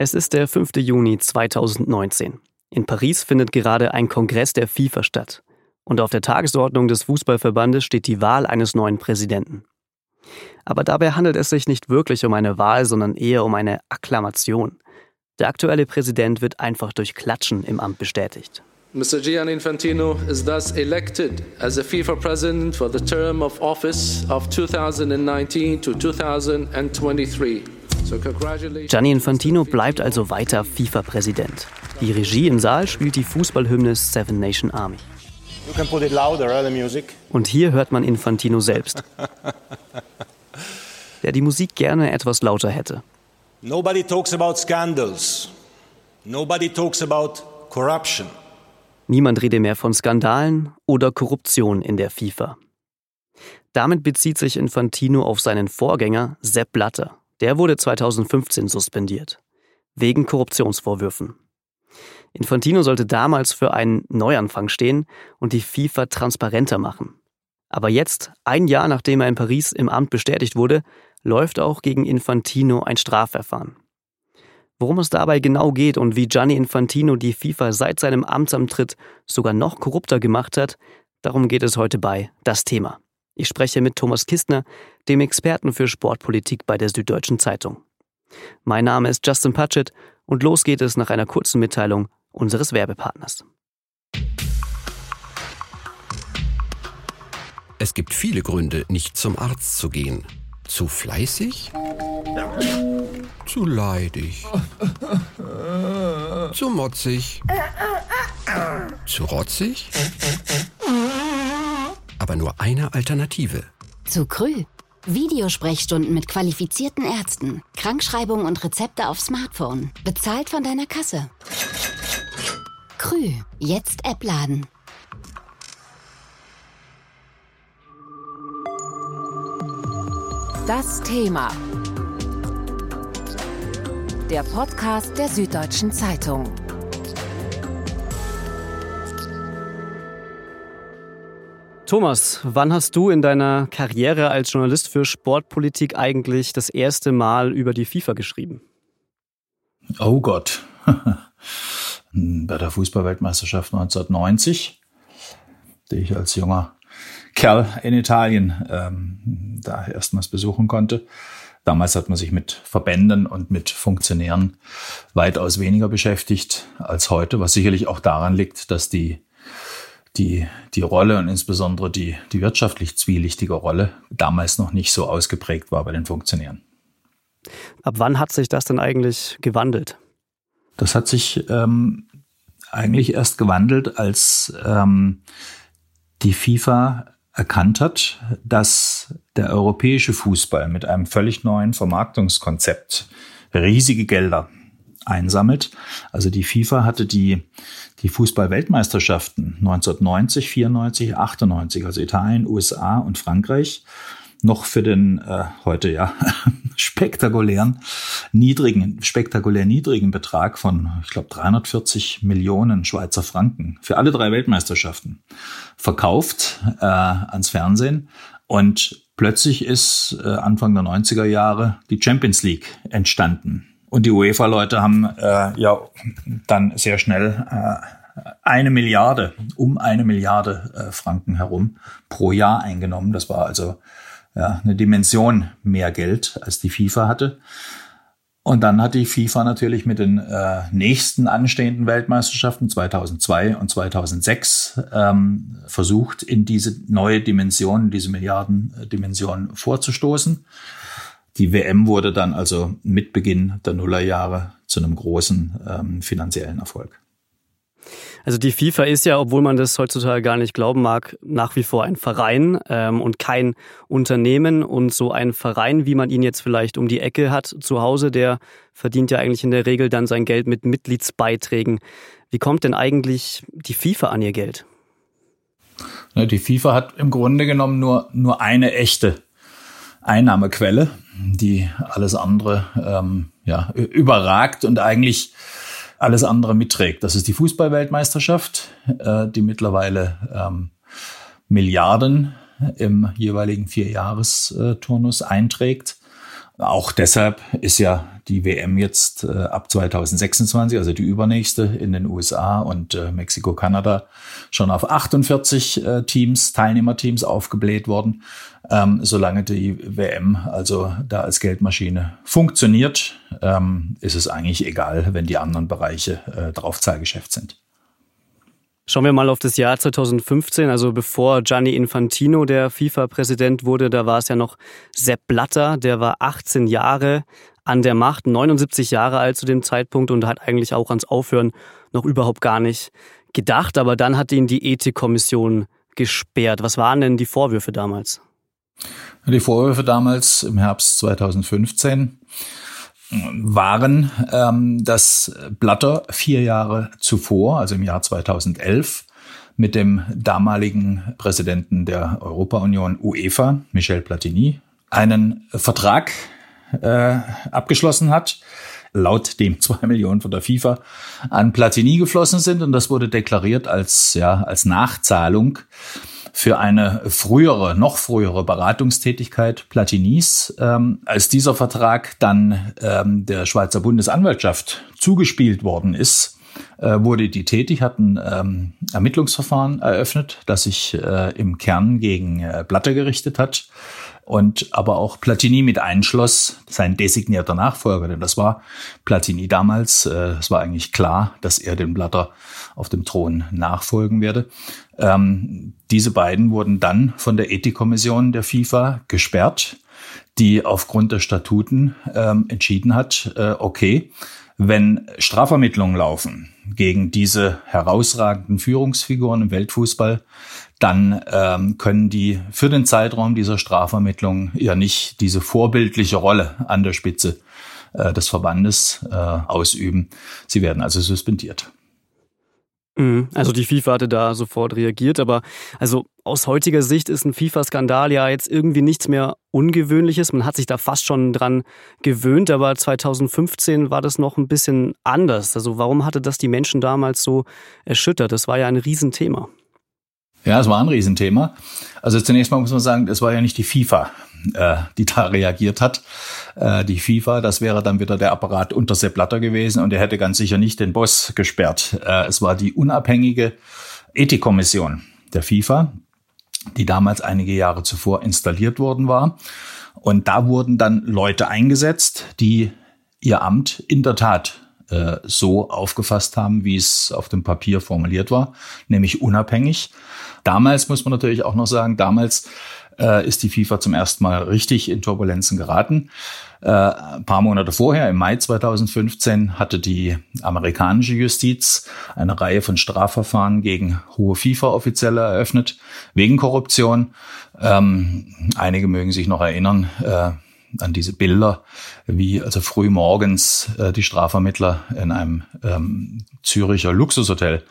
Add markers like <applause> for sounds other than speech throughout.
Es ist der 5. Juni 2019. In Paris findet gerade ein Kongress der FIFA statt. Und auf der Tagesordnung des Fußballverbandes steht die Wahl eines neuen Präsidenten. Aber dabei handelt es sich nicht wirklich um eine Wahl, sondern eher um eine Akklamation. Der aktuelle Präsident wird einfach durch Klatschen im Amt bestätigt. Mr. Gianni Infantino is thus elected as the FIFA president for the term of office of 2019 to 2023. Gianni Infantino bleibt also weiter FIFA-Präsident. Die Regie im Saal spielt die Fußballhymne Seven Nation Army. Louder, Und hier hört man Infantino selbst, <laughs> der die Musik gerne etwas lauter hätte. Nobody talks about scandals. Nobody talks about corruption. Niemand rede mehr von Skandalen oder Korruption in der FIFA. Damit bezieht sich Infantino auf seinen Vorgänger Sepp Blatter. Der wurde 2015 suspendiert. Wegen Korruptionsvorwürfen. Infantino sollte damals für einen Neuanfang stehen und die FIFA transparenter machen. Aber jetzt, ein Jahr nachdem er in Paris im Amt bestätigt wurde, läuft auch gegen Infantino ein Strafverfahren. Worum es dabei genau geht und wie Gianni Infantino die FIFA seit seinem Amtsantritt sogar noch korrupter gemacht hat, darum geht es heute bei Das Thema. Ich spreche mit Thomas Kistner, dem Experten für Sportpolitik bei der Süddeutschen Zeitung. Mein Name ist Justin Patchett und los geht es nach einer kurzen Mitteilung unseres Werbepartners. Es gibt viele Gründe, nicht zum Arzt zu gehen. Zu fleißig? Zu leidig? Zu motzig? Zu rotzig? Aber nur eine Alternative. Zu Krü. Videosprechstunden mit qualifizierten Ärzten, Krankschreibungen und Rezepte auf Smartphone. Bezahlt von deiner Kasse. Krü. Jetzt App laden. Das Thema. Der Podcast der Süddeutschen Zeitung. Thomas, wann hast du in deiner Karriere als Journalist für Sportpolitik eigentlich das erste Mal über die FIFA geschrieben? Oh Gott. <laughs> Bei der Fußballweltmeisterschaft 1990, die ich als junger Kerl in Italien ähm, da erstmals besuchen konnte. Damals hat man sich mit Verbänden und mit Funktionären weitaus weniger beschäftigt als heute, was sicherlich auch daran liegt, dass die die, die Rolle und insbesondere die, die wirtschaftlich zwielichtige Rolle damals noch nicht so ausgeprägt war bei den Funktionären. Ab wann hat sich das denn eigentlich gewandelt? Das hat sich ähm, eigentlich erst gewandelt, als ähm, die FIFA erkannt hat, dass der europäische Fußball mit einem völlig neuen Vermarktungskonzept riesige Gelder einsammelt. Also die FIFA hatte die, die Fußball-Weltmeisterschaften 1990, 94, 98, also Italien, USA und Frankreich, noch für den äh, heute ja <laughs> spektakulären niedrigen, spektakulär niedrigen Betrag von, ich glaube, 340 Millionen Schweizer Franken für alle drei Weltmeisterschaften verkauft äh, ans Fernsehen. Und plötzlich ist äh, Anfang der 90er Jahre die Champions League entstanden. Und die UEFA-Leute haben äh, ja dann sehr schnell äh, eine Milliarde, um eine Milliarde äh, Franken herum pro Jahr eingenommen. Das war also ja, eine Dimension mehr Geld, als die FIFA hatte. Und dann hat die FIFA natürlich mit den äh, nächsten anstehenden Weltmeisterschaften 2002 und 2006 ähm, versucht, in diese neue Dimension, diese Milliardendimension vorzustoßen. Die WM wurde dann also mit Beginn der Nullerjahre zu einem großen ähm, finanziellen Erfolg. Also die FIFA ist ja, obwohl man das heutzutage gar nicht glauben mag, nach wie vor ein Verein ähm, und kein Unternehmen. Und so ein Verein, wie man ihn jetzt vielleicht um die Ecke hat zu Hause, der verdient ja eigentlich in der Regel dann sein Geld mit Mitgliedsbeiträgen. Wie kommt denn eigentlich die FIFA an ihr Geld? Die FIFA hat im Grunde genommen nur, nur eine echte Einnahmequelle, die alles andere ähm, ja, überragt und eigentlich alles andere mitträgt. Das ist die Fußballweltmeisterschaft, äh, die mittlerweile ähm, Milliarden im jeweiligen Vierjahresturnus einträgt. Auch deshalb ist ja die WM jetzt äh, ab 2026, also die übernächste in den USA und äh, Mexiko, Kanada, schon auf 48 äh, Teams, Teilnehmerteams aufgebläht worden. Ähm, solange die WM also da als Geldmaschine funktioniert, ähm, ist es eigentlich egal, wenn die anderen Bereiche äh, Draufzahlgeschäft sind. Schauen wir mal auf das Jahr 2015, also bevor Gianni Infantino der FIFA-Präsident wurde, da war es ja noch Sepp Blatter, der war 18 Jahre an der Macht, 79 Jahre alt zu dem Zeitpunkt und hat eigentlich auch ans Aufhören noch überhaupt gar nicht gedacht, aber dann hat ihn die Ethikkommission gesperrt. Was waren denn die Vorwürfe damals? Die Vorwürfe damals im Herbst 2015 waren, ähm, dass Blatter vier Jahre zuvor, also im Jahr 2011, mit dem damaligen Präsidenten der Europa-Union UEFA, Michel Platini, einen Vertrag äh, abgeschlossen hat, laut dem <laughs> zwei Millionen von der FIFA an Platini geflossen sind. Und das wurde deklariert als ja als Nachzahlung für eine frühere, noch frühere Beratungstätigkeit Platinis. Ähm, als dieser Vertrag dann ähm, der Schweizer Bundesanwaltschaft zugespielt worden ist, äh, wurde die tätig, hat ein ähm, Ermittlungsverfahren eröffnet, das sich äh, im Kern gegen äh, Blatter gerichtet hat und aber auch Platini mit einschloss, sein designierter Nachfolger, denn das war Platini damals. Äh, es war eigentlich klar, dass er dem Blatter auf dem Thron nachfolgen werde. Ähm, diese beiden wurden dann von der Ethikkommission der FIFA gesperrt, die aufgrund der Statuten ähm, entschieden hat, äh, okay, wenn Strafvermittlungen laufen gegen diese herausragenden Führungsfiguren im Weltfußball, dann ähm, können die für den Zeitraum dieser Strafvermittlung ja nicht diese vorbildliche Rolle an der Spitze äh, des Verbandes äh, ausüben. Sie werden also suspendiert. Mhm. Also die FIFA hatte da sofort reagiert, aber also aus heutiger Sicht ist ein FIFA-Skandal ja jetzt irgendwie nichts mehr Ungewöhnliches. Man hat sich da fast schon dran gewöhnt, aber 2015 war das noch ein bisschen anders. Also warum hatte das die Menschen damals so erschüttert? Das war ja ein Riesenthema. Ja, es war ein Riesenthema. Also zunächst mal muss man sagen, es war ja nicht die FIFA, äh, die da reagiert hat. Äh, die FIFA, das wäre dann wieder der Apparat unter Sepp Blatter gewesen und er hätte ganz sicher nicht den Boss gesperrt. Äh, es war die unabhängige Ethikkommission der FIFA, die damals einige Jahre zuvor installiert worden war. Und da wurden dann Leute eingesetzt, die ihr Amt in der Tat äh, so aufgefasst haben, wie es auf dem Papier formuliert war, nämlich unabhängig. Damals muss man natürlich auch noch sagen, damals äh, ist die FIFA zum ersten Mal richtig in Turbulenzen geraten. Äh, ein paar Monate vorher, im Mai 2015, hatte die amerikanische Justiz eine Reihe von Strafverfahren gegen hohe FIFA-Offizielle eröffnet, wegen Korruption. Ähm, einige mögen sich noch erinnern, äh, an diese Bilder, wie also früh morgens äh, die Strafvermittler in einem ähm, Züricher Luxushotel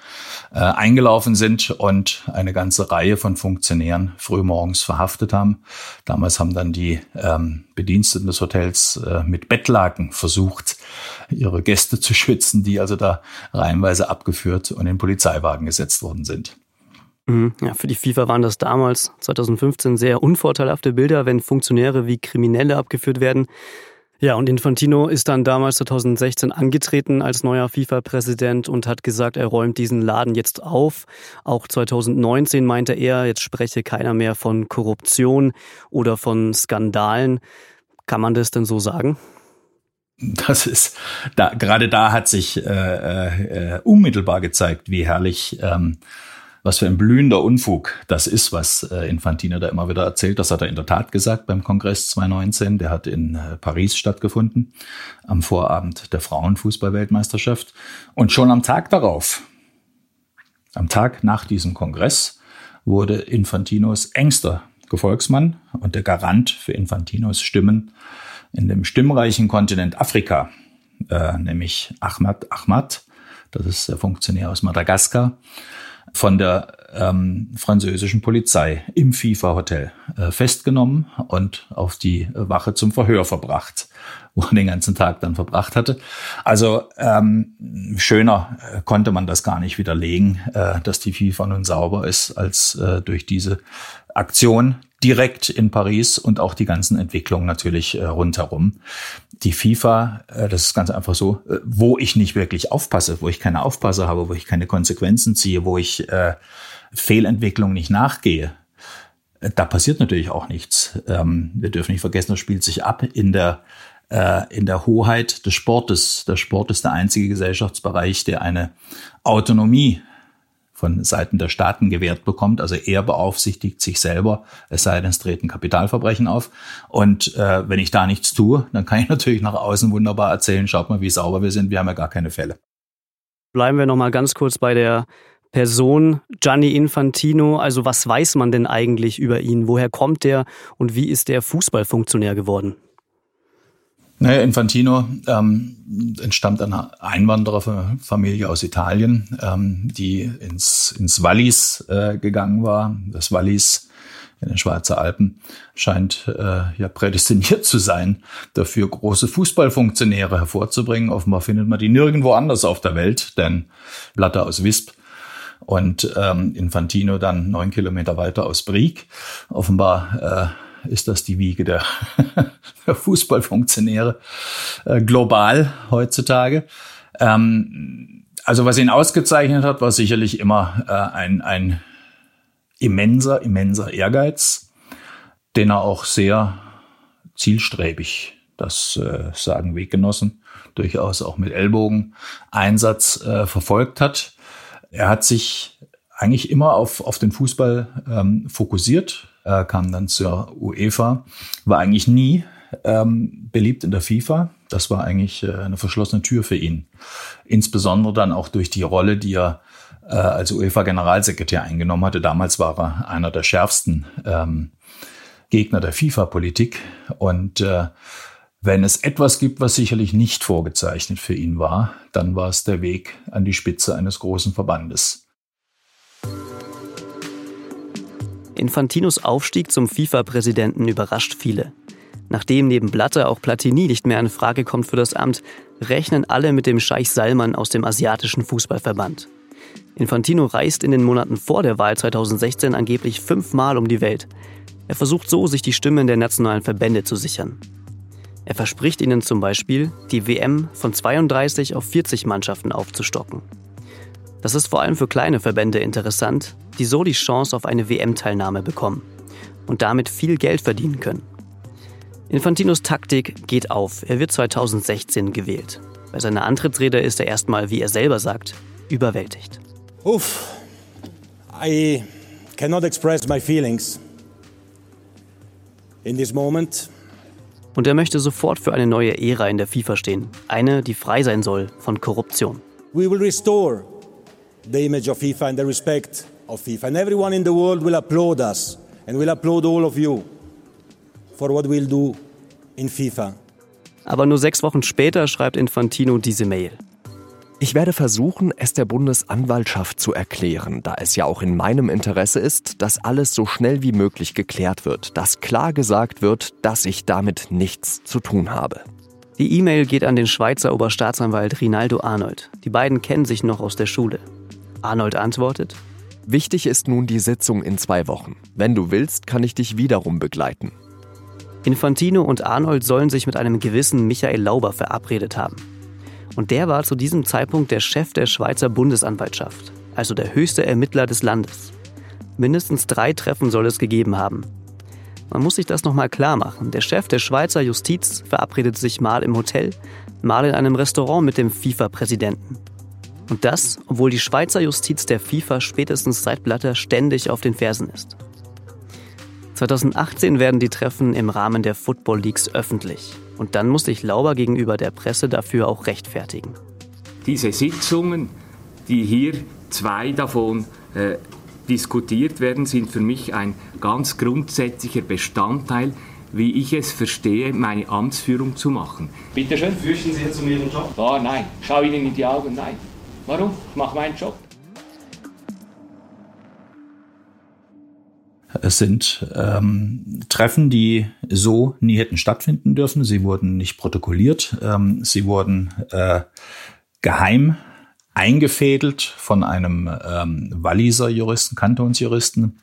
äh, eingelaufen sind und eine ganze Reihe von Funktionären frühmorgens verhaftet haben. Damals haben dann die ähm, Bediensteten des Hotels äh, mit Bettlaken versucht, ihre Gäste zu schützen, die also da reihenweise abgeführt und in Polizeiwagen gesetzt worden sind. Mhm. Ja, für die FIFA waren das damals, 2015, sehr unvorteilhafte Bilder, wenn Funktionäre wie Kriminelle abgeführt werden. Ja, und Infantino ist dann damals 2016 angetreten als neuer FIFA-Präsident und hat gesagt, er räumt diesen Laden jetzt auf. Auch 2019 meinte er, jetzt spreche keiner mehr von Korruption oder von Skandalen. Kann man das denn so sagen? Das ist da gerade da hat sich äh, äh, unmittelbar gezeigt, wie herrlich ähm, was für ein blühender Unfug das ist, was äh, Infantino da immer wieder erzählt. Das hat er in der Tat gesagt beim Kongress 2019. Der hat in äh, Paris stattgefunden, am Vorabend der Frauenfußballweltmeisterschaft. Und schon am Tag darauf, am Tag nach diesem Kongress, wurde Infantinos engster Gefolgsmann und der Garant für Infantinos Stimmen in dem stimmreichen Kontinent Afrika, äh, nämlich Ahmad Ahmad, das ist der Funktionär aus Madagaskar, von der ähm, französischen Polizei im FIFA-Hotel äh, festgenommen und auf die Wache zum Verhör verbracht, <laughs> wo er den ganzen Tag dann verbracht hatte. Also ähm, schöner äh, konnte man das gar nicht widerlegen, äh, dass die FIFA nun sauber ist, als äh, durch diese Aktion, direkt in Paris und auch die ganzen Entwicklungen natürlich äh, rundherum. Die FIFA, äh, das ist ganz einfach so, äh, wo ich nicht wirklich aufpasse, wo ich keine Aufpasse habe, wo ich keine Konsequenzen ziehe, wo ich äh, Fehlentwicklung nicht nachgehe, äh, da passiert natürlich auch nichts. Ähm, wir dürfen nicht vergessen, das spielt sich ab in der äh, in der Hoheit des Sportes. Der Sport ist der einzige Gesellschaftsbereich, der eine Autonomie von Seiten der Staaten gewährt bekommt. Also er beaufsichtigt sich selber, es sei denn, es treten Kapitalverbrechen auf. Und äh, wenn ich da nichts tue, dann kann ich natürlich nach außen wunderbar erzählen, schaut mal, wie sauber wir sind, wir haben ja gar keine Fälle. Bleiben wir noch mal ganz kurz bei der Person Gianni Infantino. Also was weiß man denn eigentlich über ihn? Woher kommt der und wie ist der Fußballfunktionär geworden? Naja, Infantino ähm, entstammt einer Einwandererfamilie aus Italien, ähm, die ins, ins Wallis äh, gegangen war. Das Wallis in den Schweizer Alpen scheint äh, ja prädestiniert zu sein, dafür große Fußballfunktionäre hervorzubringen. Offenbar findet man die nirgendwo anders auf der Welt, denn Blatter aus Wisp und ähm, Infantino dann neun Kilometer weiter aus Brieg. Offenbar äh, ist das die Wiege der, <laughs> der Fußballfunktionäre äh, global heutzutage. Ähm, also was ihn ausgezeichnet hat, war sicherlich immer äh, ein, ein immenser, immenser Ehrgeiz, den er auch sehr zielstrebig, das äh, sagen Weggenossen, durchaus auch mit Ellbogeneinsatz äh, verfolgt hat. Er hat sich eigentlich immer auf, auf den Fußball ähm, fokussiert, äh, kam dann zur UEFA, war eigentlich nie ähm, beliebt in der FIFA. Das war eigentlich äh, eine verschlossene Tür für ihn. Insbesondere dann auch durch die Rolle, die er äh, als UEFA-Generalsekretär eingenommen hatte. Damals war er einer der schärfsten ähm, Gegner der FIFA-Politik. Und äh, wenn es etwas gibt, was sicherlich nicht vorgezeichnet für ihn war, dann war es der Weg an die Spitze eines großen Verbandes. Infantinos Aufstieg zum FIFA-Präsidenten überrascht viele. Nachdem neben Blatter auch Platini nicht mehr in Frage kommt für das Amt, rechnen alle mit dem Scheich Salman aus dem asiatischen Fußballverband. Infantino reist in den Monaten vor der Wahl 2016 angeblich fünfmal um die Welt. Er versucht so, sich die Stimmen der nationalen Verbände zu sichern. Er verspricht ihnen zum Beispiel, die WM von 32 auf 40 Mannschaften aufzustocken. Das ist vor allem für kleine Verbände interessant, die so die Chance auf eine WM-Teilnahme bekommen und damit viel Geld verdienen können. Infantinos Taktik geht auf. Er wird 2016 gewählt. Bei seiner Antrittsrede ist er erstmal, wie er selber sagt, überwältigt. Uff, I cannot express my feelings in this moment. Und er möchte sofort für eine neue Ära in der FIFA stehen. Eine, die frei sein soll von Korruption. We will restore the image of FIFA and the respect of FIFA. And everyone in the world will applaud us and will applaud all of you for what we'll do in FIFA. Aber nur sechs Wochen später schreibt Infantino diese Mail. Ich werde versuchen, es der Bundesanwaltschaft zu erklären, da es ja auch in meinem Interesse ist, dass alles so schnell wie möglich geklärt wird, dass klar gesagt wird, dass ich damit nichts zu tun habe. Die E-Mail geht an den Schweizer Oberstaatsanwalt Rinaldo Arnold. Die beiden kennen sich noch aus der Schule. Arnold antwortet, Wichtig ist nun die Sitzung in zwei Wochen. Wenn du willst, kann ich dich wiederum begleiten. Infantino und Arnold sollen sich mit einem gewissen Michael Lauber verabredet haben. Und der war zu diesem Zeitpunkt der Chef der Schweizer Bundesanwaltschaft, also der höchste Ermittler des Landes. Mindestens drei Treffen soll es gegeben haben. Man muss sich das nochmal klar machen. Der Chef der Schweizer Justiz verabredet sich mal im Hotel, mal in einem Restaurant mit dem FIFA-Präsidenten. Und das, obwohl die Schweizer Justiz der FIFA spätestens seit Blatter ständig auf den Fersen ist. 2018 werden die Treffen im Rahmen der Football Leagues öffentlich. Und dann muss sich Lauber gegenüber der Presse dafür auch rechtfertigen. Diese Sitzungen, die hier zwei davon äh, diskutiert werden, sind für mich ein ganz grundsätzlicher Bestandteil, wie ich es verstehe, meine Amtsführung zu machen. Bitte schön, fürchten Sie jetzt um Ihren Job? Oh nein, schau Ihnen in die Augen, nein. Warum? Ich mache meinen Job. Es sind ähm, Treffen, die so nie hätten stattfinden dürfen. Sie wurden nicht protokolliert. Ähm, sie wurden äh, geheim eingefädelt von einem ähm, Walliser Juristen, Kantonsjuristen,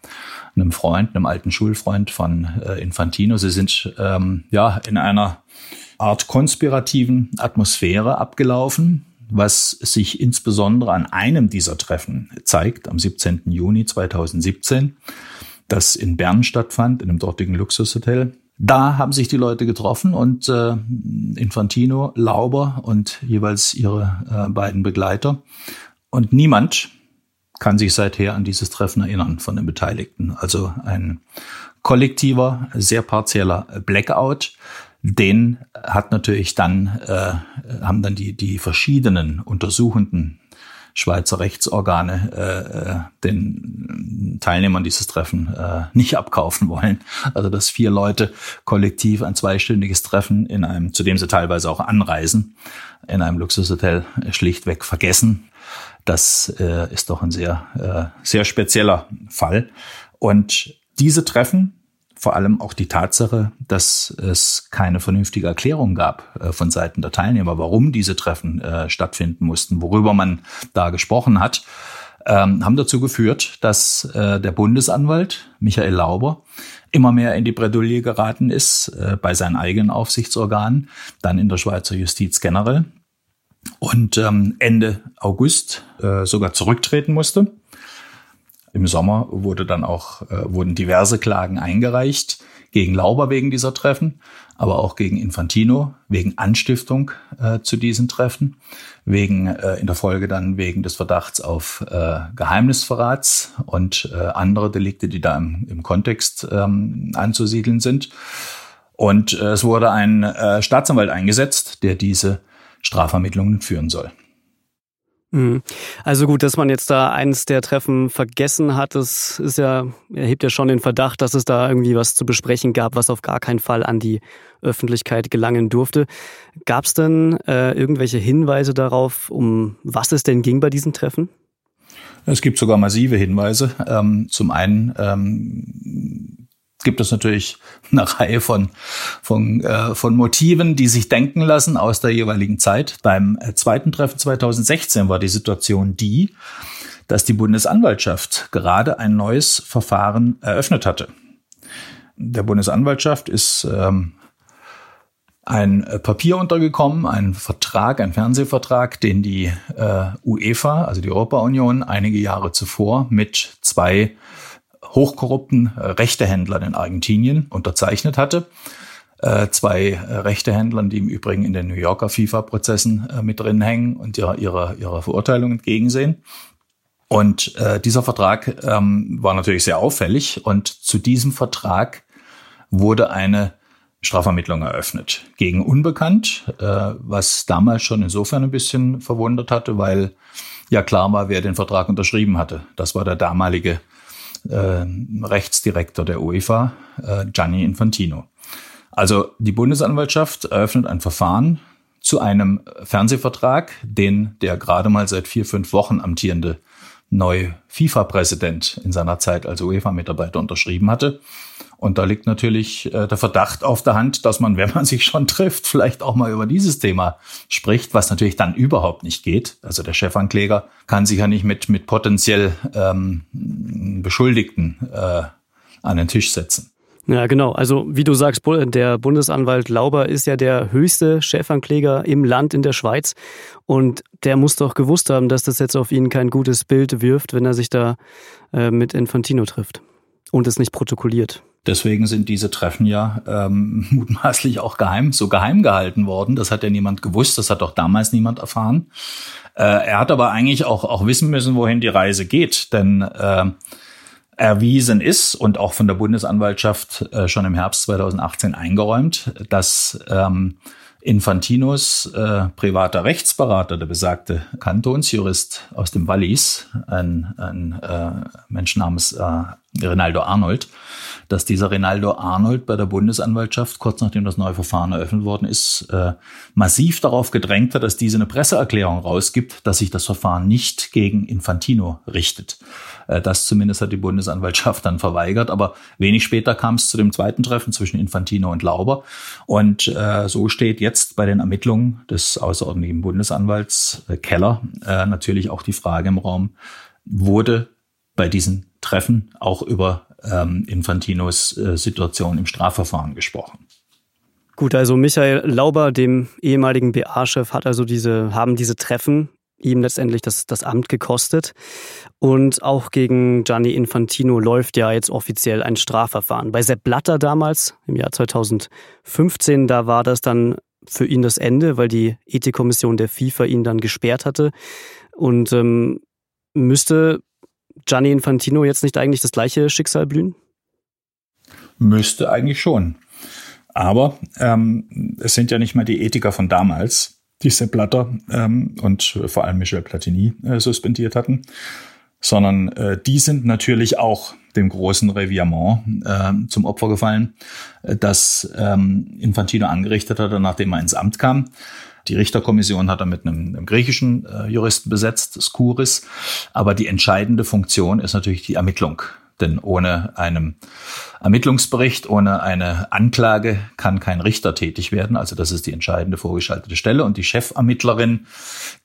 einem Freund, einem alten Schulfreund von äh, Infantino. Sie sind ähm, ja in einer Art konspirativen Atmosphäre abgelaufen, was sich insbesondere an einem dieser Treffen zeigt, am 17. Juni 2017, das in Bern stattfand, in einem dortigen Luxushotel. Da haben sich die Leute getroffen und äh, Infantino, Lauber und jeweils ihre äh, beiden Begleiter. Und niemand kann sich seither an dieses Treffen erinnern von den Beteiligten. Also ein kollektiver, sehr partieller Blackout. Den hat natürlich dann, äh, haben dann die, die verschiedenen untersuchenden Schweizer Rechtsorgane äh, äh, den Teilnehmern dieses Treffen äh, nicht abkaufen wollen. Also dass vier Leute kollektiv ein zweistündiges Treffen in einem, zu dem sie teilweise auch anreisen, in einem Luxushotel schlichtweg vergessen. Das äh, ist doch ein sehr, äh, sehr spezieller Fall. Und diese Treffen vor allem auch die Tatsache, dass es keine vernünftige Erklärung gab äh, von Seiten der Teilnehmer, warum diese Treffen äh, stattfinden mussten, worüber man da gesprochen hat, ähm, haben dazu geführt, dass äh, der Bundesanwalt Michael Lauber immer mehr in die Bredouille geraten ist äh, bei seinen eigenen Aufsichtsorganen, dann in der Schweizer Justiz generell und ähm, Ende August äh, sogar zurücktreten musste im Sommer wurde dann auch, äh, wurden diverse Klagen eingereicht gegen Lauber wegen dieser Treffen, aber auch gegen Infantino wegen Anstiftung äh, zu diesen Treffen, wegen äh, in der Folge dann wegen des Verdachts auf äh, Geheimnisverrats und äh, andere Delikte, die da im, im Kontext ähm, anzusiedeln sind. Und äh, es wurde ein äh, Staatsanwalt eingesetzt, der diese Strafvermittlungen führen soll. Mhm. Also gut, dass man jetzt da eins der Treffen vergessen hat, das ist ja, erhebt ja schon den Verdacht, dass es da irgendwie was zu besprechen gab, was auf gar keinen Fall an die Öffentlichkeit gelangen durfte. Gab es denn äh, irgendwelche Hinweise darauf, um was es denn ging bei diesen Treffen? Es gibt sogar massive Hinweise. Ähm, zum einen ähm, gibt es natürlich eine <laughs> Reihe von, von, äh, von Motiven, die sich denken lassen aus der jeweiligen Zeit. Beim äh, zweiten Treffen 2016 war die Situation die, dass die Bundesanwaltschaft gerade ein neues Verfahren eröffnet hatte. Der Bundesanwaltschaft ist ähm, ein Papier untergekommen, ein Vertrag, ein Fernsehvertrag, den die äh, UEFA, also die Europa-Union, einige Jahre zuvor mit zwei hochkorrupten äh, Rechtehändlern in Argentinien unterzeichnet hatte. Äh, zwei äh, Rechtehändlern, die im Übrigen in den New Yorker FIFA-Prozessen mit drin hängen und ihrer, ihrer, ihrer Verurteilung entgegensehen. Und äh, dieser Vertrag ähm, war natürlich sehr auffällig und zu diesem Vertrag wurde eine Strafvermittlung eröffnet gegen Unbekannt, äh, was damals schon insofern ein bisschen verwundert hatte, weil ja klar war, wer den Vertrag unterschrieben hatte. Das war der damalige äh, Rechtsdirektor der UEFA, äh, Gianni Infantino. Also die Bundesanwaltschaft eröffnet ein Verfahren zu einem Fernsehvertrag, den der gerade mal seit vier, fünf Wochen amtierende neue FIFA-Präsident in seiner Zeit als UEFA-Mitarbeiter unterschrieben hatte. Und da liegt natürlich äh, der Verdacht auf der Hand, dass man, wenn man sich schon trifft, vielleicht auch mal über dieses Thema spricht, was natürlich dann überhaupt nicht geht. Also der Chefankläger kann sich ja nicht mit, mit potenziell ähm, Beschuldigten äh, an den Tisch setzen. Ja, genau. Also wie du sagst, der Bundesanwalt Lauber ist ja der höchste Chefankläger im Land in der Schweiz. Und der muss doch gewusst haben, dass das jetzt auf ihn kein gutes Bild wirft, wenn er sich da äh, mit Infantino trifft und es nicht protokolliert. Deswegen sind diese Treffen ja ähm, <laughs> mutmaßlich auch geheim, so geheim gehalten worden. Das hat ja niemand gewusst, das hat auch damals niemand erfahren. Äh, er hat aber eigentlich auch, auch wissen müssen, wohin die Reise geht. Denn äh, erwiesen ist und auch von der Bundesanwaltschaft äh, schon im Herbst 2018 eingeräumt, dass ähm, Infantinos äh, privater Rechtsberater, der besagte Kantonsjurist aus dem Wallis, ein, ein äh, Mensch namens äh, Rinaldo Arnold, dass dieser Rinaldo Arnold bei der Bundesanwaltschaft, kurz nachdem das neue Verfahren eröffnet worden ist, äh, massiv darauf gedrängt hat, dass diese eine Presseerklärung rausgibt, dass sich das Verfahren nicht gegen Infantino richtet. Äh, das zumindest hat die Bundesanwaltschaft dann verweigert. Aber wenig später kam es zu dem zweiten Treffen zwischen Infantino und Lauber. Und äh, so steht jetzt bei den Ermittlungen des außerordentlichen Bundesanwalts äh, Keller äh, natürlich auch die Frage im Raum, wurde bei diesen Treffen auch über ähm, Infantinos äh, Situation im Strafverfahren gesprochen. Gut, also Michael Lauber, dem ehemaligen BA-Chef, hat also diese, haben diese Treffen ihm letztendlich das, das Amt gekostet. Und auch gegen Gianni Infantino läuft ja jetzt offiziell ein Strafverfahren. Bei Sepp Blatter damals, im Jahr 2015, da war das dann für ihn das Ende, weil die Ethikkommission der FIFA ihn dann gesperrt hatte. Und ähm, müsste Gianni Infantino jetzt nicht eigentlich das gleiche Schicksal blühen? Müsste eigentlich schon. Aber ähm, es sind ja nicht mal die Ethiker von damals, die Sepp Blatter ähm, und vor allem Michel Platini äh, suspendiert hatten, sondern äh, die sind natürlich auch dem großen Revirement äh, zum Opfer gefallen, äh, das ähm, Infantino angerichtet hatte, nachdem er ins Amt kam. Die Richterkommission hat er mit einem, einem griechischen äh, Juristen besetzt, Skouris. Aber die entscheidende Funktion ist natürlich die Ermittlung. Denn ohne einen Ermittlungsbericht, ohne eine Anklage kann kein Richter tätig werden. Also das ist die entscheidende vorgeschaltete Stelle. Und die Chefermittlerin,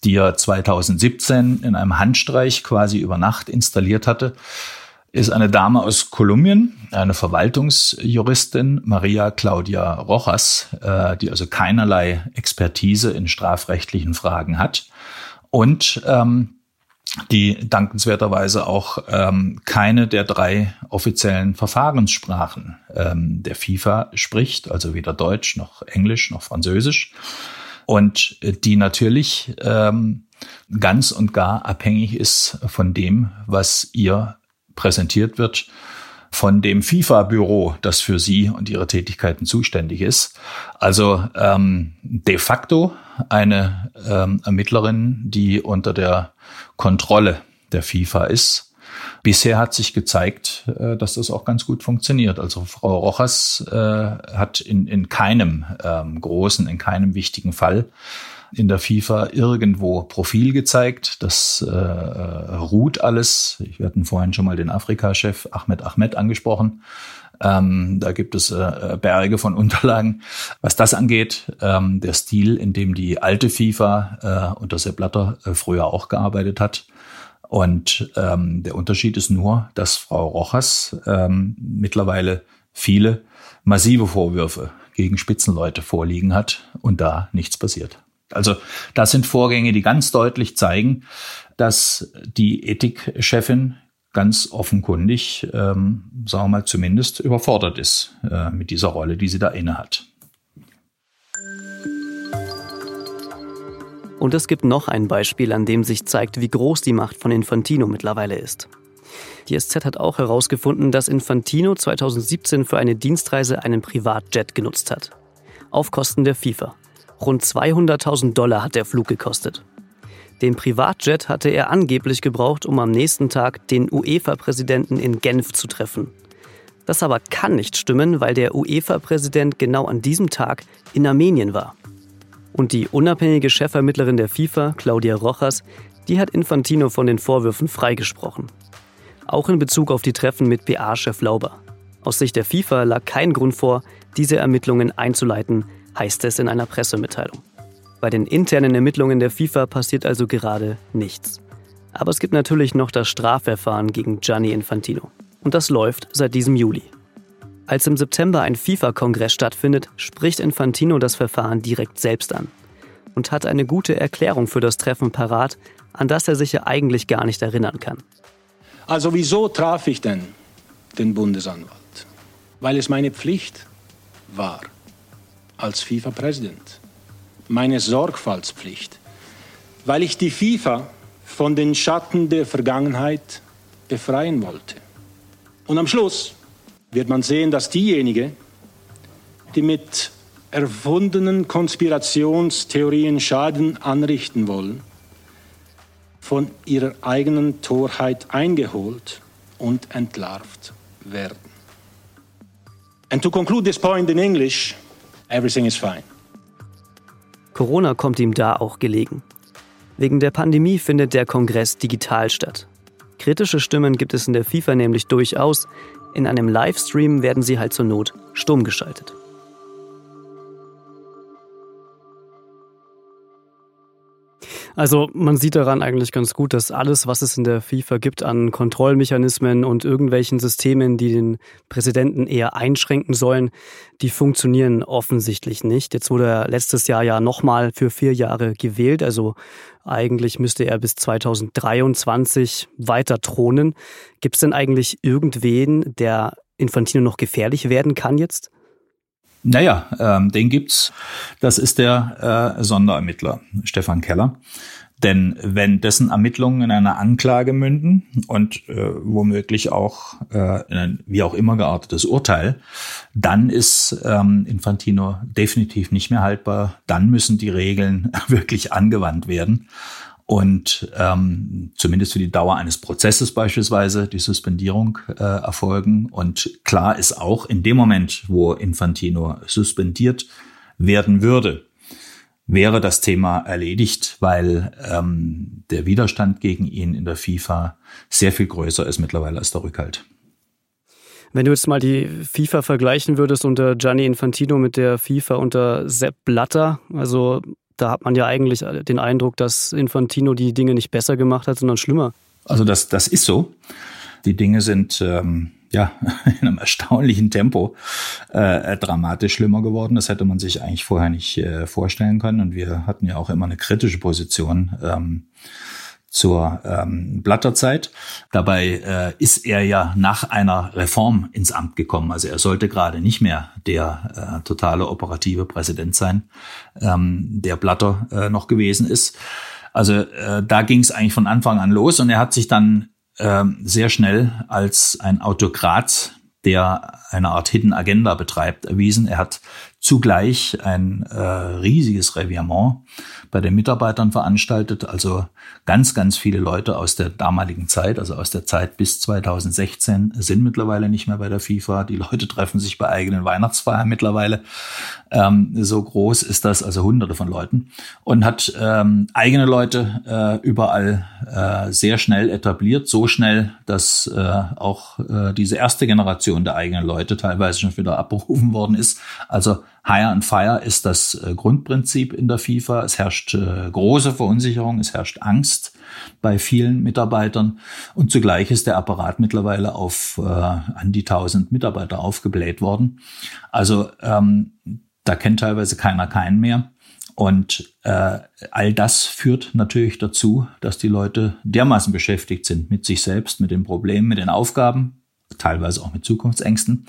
die er 2017 in einem Handstreich quasi über Nacht installiert hatte, ist eine Dame aus Kolumbien, eine Verwaltungsjuristin, Maria Claudia Rojas, äh, die also keinerlei Expertise in strafrechtlichen Fragen hat. Und ähm, die dankenswerterweise auch ähm, keine der drei offiziellen Verfahrenssprachen ähm, der FIFA spricht, also weder Deutsch noch Englisch noch Französisch. Und die natürlich ähm, ganz und gar abhängig ist von dem, was ihr präsentiert wird von dem FIFA-Büro, das für Sie und Ihre Tätigkeiten zuständig ist. Also ähm, de facto eine ähm, Ermittlerin, die unter der Kontrolle der FIFA ist. Bisher hat sich gezeigt, äh, dass das auch ganz gut funktioniert. Also Frau Rojas äh, hat in, in keinem ähm, großen, in keinem wichtigen Fall in der FIFA irgendwo Profil gezeigt. Das äh, ruht alles. Ich hatten vorhin schon mal den Afrika-Chef Ahmed Ahmed angesprochen. Ähm, da gibt es äh, Berge von <laughs> Unterlagen. Was das angeht, ähm, der Stil, in dem die alte FIFA äh, unter Sepp Blatter äh, früher auch gearbeitet hat. Und ähm, der Unterschied ist nur, dass Frau Rojas ähm, mittlerweile viele massive Vorwürfe gegen Spitzenleute vorliegen hat und da nichts passiert. Also das sind Vorgänge, die ganz deutlich zeigen, dass die Ethikchefin ganz offenkundig, ähm, sagen wir mal, zumindest überfordert ist äh, mit dieser Rolle, die sie da inne hat. Und es gibt noch ein Beispiel, an dem sich zeigt, wie groß die Macht von Infantino mittlerweile ist. Die SZ hat auch herausgefunden, dass Infantino 2017 für eine Dienstreise einen Privatjet genutzt hat. Auf Kosten der FIFA. Rund 200.000 Dollar hat der Flug gekostet. Den Privatjet hatte er angeblich gebraucht, um am nächsten Tag den UEFA-Präsidenten in Genf zu treffen. Das aber kann nicht stimmen, weil der UEFA-Präsident genau an diesem Tag in Armenien war. Und die unabhängige Chefermittlerin der FIFA, Claudia Rojas, die hat Infantino von den Vorwürfen freigesprochen. Auch in Bezug auf die Treffen mit PA-Chef Lauber. Aus Sicht der FIFA lag kein Grund vor, diese Ermittlungen einzuleiten, heißt es in einer Pressemitteilung. Bei den internen Ermittlungen der FIFA passiert also gerade nichts. Aber es gibt natürlich noch das Strafverfahren gegen Gianni Infantino. Und das läuft seit diesem Juli. Als im September ein FIFA-Kongress stattfindet, spricht Infantino das Verfahren direkt selbst an und hat eine gute Erklärung für das Treffen parat, an das er sich ja eigentlich gar nicht erinnern kann. Also wieso traf ich denn den Bundesanwalt? Weil es meine Pflicht war als FIFA-Präsident. Meine Sorgfaltspflicht, weil ich die FIFA von den Schatten der Vergangenheit befreien wollte. Und am Schluss wird man sehen, dass diejenigen, die mit erfundenen Konspirationstheorien Schaden anrichten wollen, von ihrer eigenen Torheit eingeholt und entlarvt werden. And to conclude this point in English, everything is fine. Corona kommt ihm da auch gelegen. Wegen der Pandemie findet der Kongress digital statt. Kritische Stimmen gibt es in der FIFA nämlich durchaus. In einem Livestream werden sie halt zur Not stumm geschaltet. Also man sieht daran eigentlich ganz gut, dass alles, was es in der FIFA gibt an Kontrollmechanismen und irgendwelchen Systemen, die den Präsidenten eher einschränken sollen, die funktionieren offensichtlich nicht. Jetzt wurde er letztes Jahr ja nochmal für vier Jahre gewählt. Also eigentlich müsste er bis 2023 weiter thronen. Gibt es denn eigentlich irgendwen, der Infantino noch gefährlich werden kann jetzt? Naja, ähm, den gibt's. Das ist der äh, Sonderermittler Stefan Keller. Denn wenn dessen Ermittlungen in einer Anklage münden und äh, womöglich auch äh, in ein wie auch immer geartetes Urteil, dann ist ähm, Infantino definitiv nicht mehr haltbar. Dann müssen die Regeln <laughs> wirklich angewandt werden und ähm, zumindest für die Dauer eines Prozesses beispielsweise die Suspendierung äh, erfolgen. Und klar ist auch in dem Moment, wo Infantino suspendiert werden würde, wäre das Thema erledigt, weil ähm, der Widerstand gegen ihn in der FIFA sehr viel größer ist mittlerweile als der Rückhalt. Wenn du jetzt mal die FIFA vergleichen würdest unter Gianni Infantino mit der FIFA unter Sepp Blatter, also da hat man ja eigentlich den Eindruck, dass Infantino die Dinge nicht besser gemacht hat, sondern schlimmer. Also das, das ist so. Die Dinge sind ähm, ja <laughs> in einem erstaunlichen Tempo äh, dramatisch schlimmer geworden. Das hätte man sich eigentlich vorher nicht äh, vorstellen können. Und wir hatten ja auch immer eine kritische Position. Ähm, zur ähm, Blatterzeit. Dabei äh, ist er ja nach einer Reform ins Amt gekommen. Also er sollte gerade nicht mehr der äh, totale operative Präsident sein, ähm, der Blatter äh, noch gewesen ist. Also äh, da ging es eigentlich von Anfang an los und er hat sich dann äh, sehr schnell als ein Autokrat, der eine Art Hidden Agenda betreibt, erwiesen. Er hat zugleich ein äh, riesiges Revirement bei den Mitarbeitern veranstaltet. Also ganz, ganz viele Leute aus der damaligen Zeit, also aus der Zeit bis 2016, sind mittlerweile nicht mehr bei der FIFA. Die Leute treffen sich bei eigenen Weihnachtsfeiern mittlerweile. Ähm, so groß ist das, also hunderte von Leuten. Und hat ähm, eigene Leute äh, überall äh, sehr schnell etabliert. So schnell, dass äh, auch äh, diese erste Generation der eigenen Leute teilweise schon wieder abberufen worden ist. Also Hire and Fire ist das äh, Grundprinzip in der FIFA. Es herrscht äh, große Verunsicherung, es herrscht Angst bei vielen Mitarbeitern und zugleich ist der Apparat mittlerweile auf äh, an die 1000 Mitarbeiter aufgebläht worden. Also ähm, da kennt teilweise keiner keinen mehr. Und äh, all das führt natürlich dazu, dass die Leute dermaßen beschäftigt sind mit sich selbst, mit den Problemen, mit den Aufgaben, teilweise auch mit Zukunftsängsten,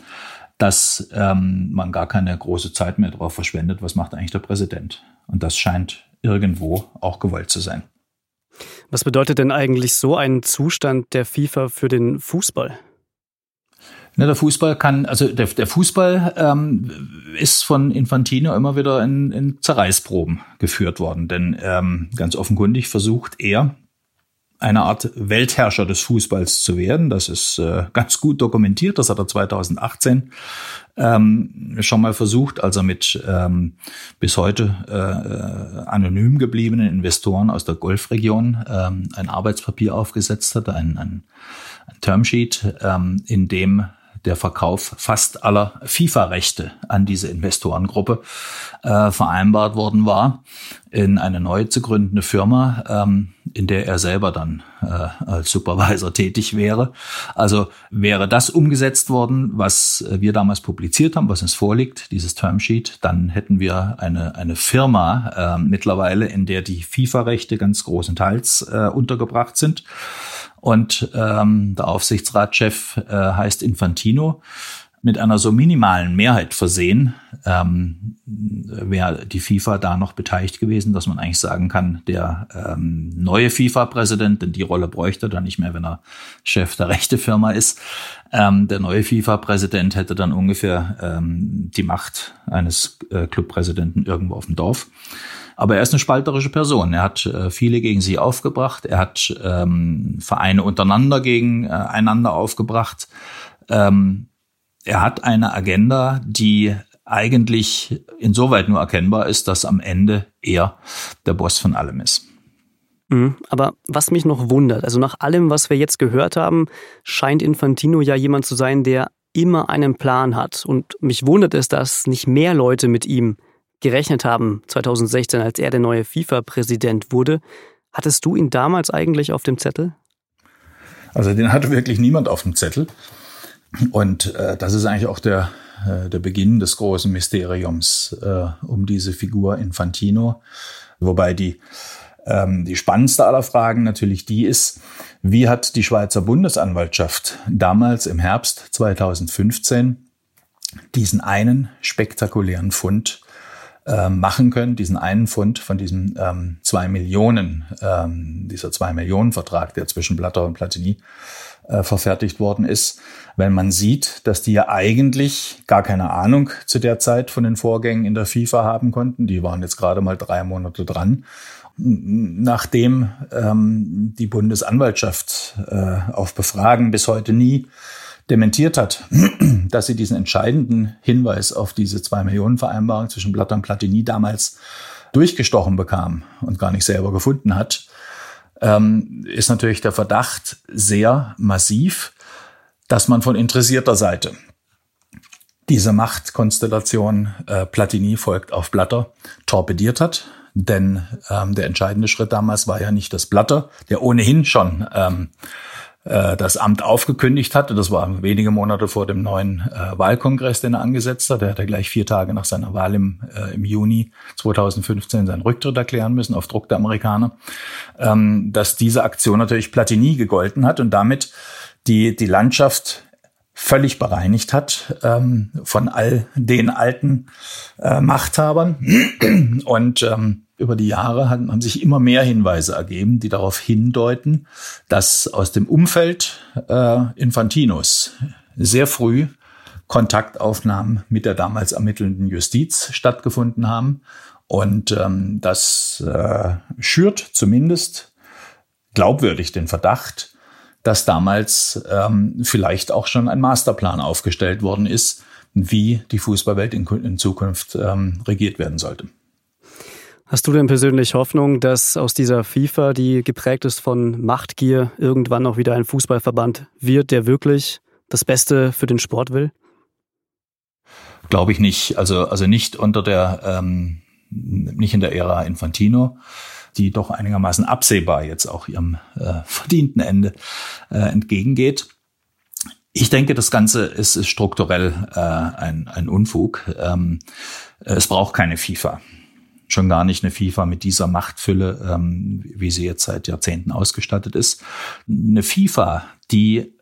dass ähm, man gar keine große Zeit mehr darauf verschwendet, was macht eigentlich der Präsident. Und das scheint irgendwo auch gewollt zu sein. Was bedeutet denn eigentlich so ein Zustand der FIFA für den Fußball? Na, der Fußball kann, also der, der Fußball ähm, ist von Infantino immer wieder in, in Zerreißproben geführt worden, denn ähm, ganz offenkundig versucht er, eine Art Weltherrscher des Fußballs zu werden. Das ist äh, ganz gut dokumentiert. Das hat er 2018 ähm, schon mal versucht, als er mit ähm, bis heute äh, anonym gebliebenen Investoren aus der Golfregion ähm, ein Arbeitspapier aufgesetzt hat, ein, ein, ein Termsheet, ähm, in dem der Verkauf fast aller FIFA-Rechte an diese Investorengruppe äh, vereinbart worden war in eine neu zu gründende Firma, ähm, in der er selber dann äh, als Supervisor tätig wäre. Also wäre das umgesetzt worden, was wir damals publiziert haben, was uns vorliegt, dieses Termsheet, dann hätten wir eine, eine Firma äh, mittlerweile, in der die FIFA-Rechte ganz großenteils äh, untergebracht sind. Und ähm, der Aufsichtsratschef äh, heißt Infantino mit einer so minimalen Mehrheit versehen, ähm, wäre die FIFA da noch beteiligt gewesen, dass man eigentlich sagen kann, der ähm, neue FIFA-Präsident, denn die Rolle bräuchte er dann nicht mehr, wenn er Chef der rechte Firma ist, ähm, der neue FIFA-Präsident hätte dann ungefähr ähm, die Macht eines äh, Clubpräsidenten irgendwo auf dem Dorf. Aber er ist eine spalterische Person. Er hat äh, viele gegen sie aufgebracht. Er hat ähm, Vereine untereinander gegen äh, aufgebracht. ähm, er hat eine Agenda, die eigentlich insoweit nur erkennbar ist, dass am Ende er der Boss von allem ist. Mhm, aber was mich noch wundert, also nach allem, was wir jetzt gehört haben, scheint Infantino ja jemand zu sein, der immer einen Plan hat. Und mich wundert es, dass nicht mehr Leute mit ihm gerechnet haben 2016, als er der neue FIFA-Präsident wurde. Hattest du ihn damals eigentlich auf dem Zettel? Also den hatte wirklich niemand auf dem Zettel. Und äh, das ist eigentlich auch der, äh, der Beginn des großen Mysteriums äh, um diese Figur Infantino. Wobei die, ähm, die spannendste aller Fragen natürlich die ist, wie hat die Schweizer Bundesanwaltschaft damals im Herbst 2015 diesen einen spektakulären Fund äh, machen können, diesen einen Fund von diesem ähm, zwei Millionen, ähm, dieser zwei Millionen Vertrag, der zwischen Blatter und Platini äh, verfertigt worden ist, wenn man sieht, dass die ja eigentlich gar keine Ahnung zu der Zeit von den Vorgängen in der FIFA haben konnten. Die waren jetzt gerade mal drei Monate dran. Nachdem ähm, die Bundesanwaltschaft äh, auf Befragen bis heute nie dementiert hat, <clears throat> dass sie diesen entscheidenden Hinweis auf diese zwei Millionen Vereinbarung zwischen Blatter und Platini damals durchgestochen bekam und gar nicht selber gefunden hat, ähm, ist natürlich der Verdacht sehr massiv, dass man von interessierter Seite diese Machtkonstellation äh, Platini folgt auf Blatter torpediert hat. Denn ähm, der entscheidende Schritt damals war ja nicht das Blatter, der ohnehin schon ähm, äh, das Amt aufgekündigt hatte. Das war wenige Monate vor dem neuen äh, Wahlkongress, den er angesetzt hat. Er hatte gleich vier Tage nach seiner Wahl im, äh, im Juni 2015 seinen Rücktritt erklären müssen auf Druck der Amerikaner, ähm, dass diese Aktion natürlich Platini gegolten hat und damit die, die Landschaft völlig bereinigt hat ähm, von all den alten äh, Machthabern. Und ähm, über die Jahre haben, haben sich immer mehr Hinweise ergeben, die darauf hindeuten, dass aus dem Umfeld äh, Infantinos sehr früh Kontaktaufnahmen mit der damals ermittelnden Justiz stattgefunden haben. Und ähm, das äh, schürt zumindest glaubwürdig den Verdacht, dass damals ähm, vielleicht auch schon ein Masterplan aufgestellt worden ist, wie die Fußballwelt in, in Zukunft ähm, regiert werden sollte. Hast du denn persönlich Hoffnung, dass aus dieser FIFA, die geprägt ist von Machtgier, irgendwann auch wieder ein Fußballverband wird, der wirklich das Beste für den Sport will? Glaube ich nicht. Also, also nicht unter der, ähm, nicht in der Ära Infantino, die doch einigermaßen absehbar jetzt auch ihrem äh, verdienten Ende äh, entgegengeht. Ich denke, das Ganze ist, ist strukturell äh, ein, ein Unfug. Ähm, es braucht keine FIFA schon gar nicht eine FIFA mit dieser Machtfülle, ähm, wie sie jetzt seit Jahrzehnten ausgestattet ist. Eine FIFA, die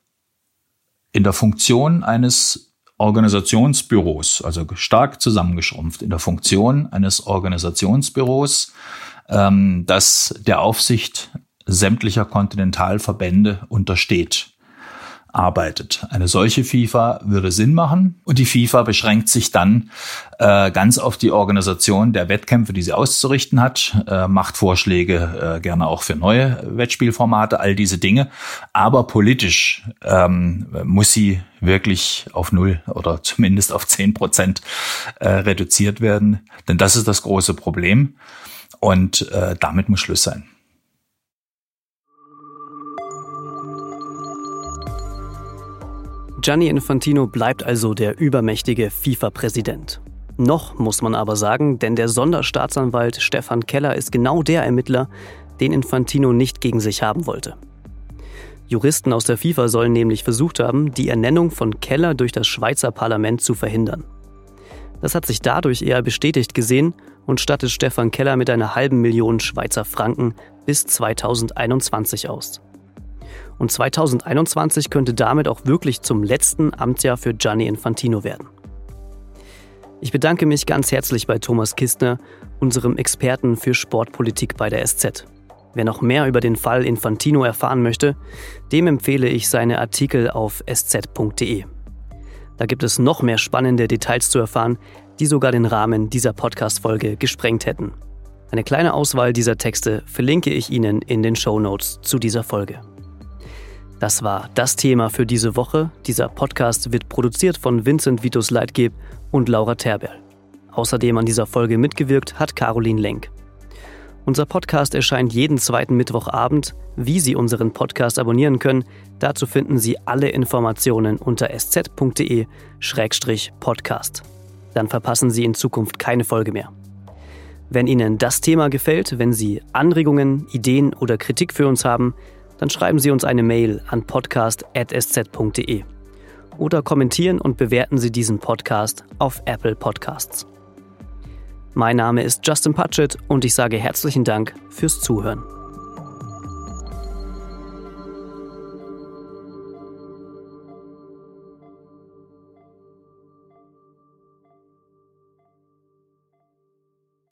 in der Funktion eines Organisationsbüros, also stark zusammengeschrumpft, in der Funktion eines Organisationsbüros, ähm, das der Aufsicht sämtlicher Kontinentalverbände untersteht arbeitet. Eine solche FIFA würde Sinn machen und die FIFA beschränkt sich dann äh, ganz auf die Organisation der Wettkämpfe, die sie auszurichten hat, äh, macht Vorschläge äh, gerne auch für neue Wettspielformate, all diese Dinge. Aber politisch ähm, muss sie wirklich auf null oder <laughs> zumindest auf zehn Prozent äh, reduziert werden, denn das ist das große Problem und äh, damit muss Schluss sein. Gianni Infantino bleibt also der übermächtige FIFA-Präsident. Noch muss man aber sagen, denn der Sonderstaatsanwalt Stefan Keller ist genau der Ermittler, den Infantino nicht gegen sich haben wollte. Juristen aus der FIFA sollen nämlich versucht haben, die Ernennung von Keller durch das Schweizer Parlament zu verhindern. Das hat sich dadurch eher bestätigt gesehen und stattet Stefan Keller mit einer halben Million Schweizer Franken bis 2021 aus. Und 2021 könnte damit auch wirklich zum letzten Amtsjahr für Gianni Infantino werden. Ich bedanke mich ganz herzlich bei Thomas Kistner, unserem Experten für Sportpolitik bei der SZ. Wer noch mehr über den Fall Infantino erfahren möchte, dem empfehle ich seine Artikel auf sz.de. Da gibt es noch mehr spannende Details zu erfahren, die sogar den Rahmen dieser Podcast-Folge gesprengt hätten. Eine kleine Auswahl dieser Texte verlinke ich Ihnen in den Show Notes zu dieser Folge. Das war das Thema für diese Woche. Dieser Podcast wird produziert von Vincent Vitus Leitgeb und Laura Terberl. Außerdem an dieser Folge mitgewirkt hat Caroline Lenk. Unser Podcast erscheint jeden zweiten Mittwochabend. Wie Sie unseren Podcast abonnieren können, dazu finden Sie alle Informationen unter sz.de-podcast. Dann verpassen Sie in Zukunft keine Folge mehr. Wenn Ihnen das Thema gefällt, wenn Sie Anregungen, Ideen oder Kritik für uns haben, dann schreiben Sie uns eine Mail an podcast.sz.de oder kommentieren und bewerten Sie diesen Podcast auf Apple Podcasts. Mein Name ist Justin Patchett und ich sage herzlichen Dank fürs Zuhören.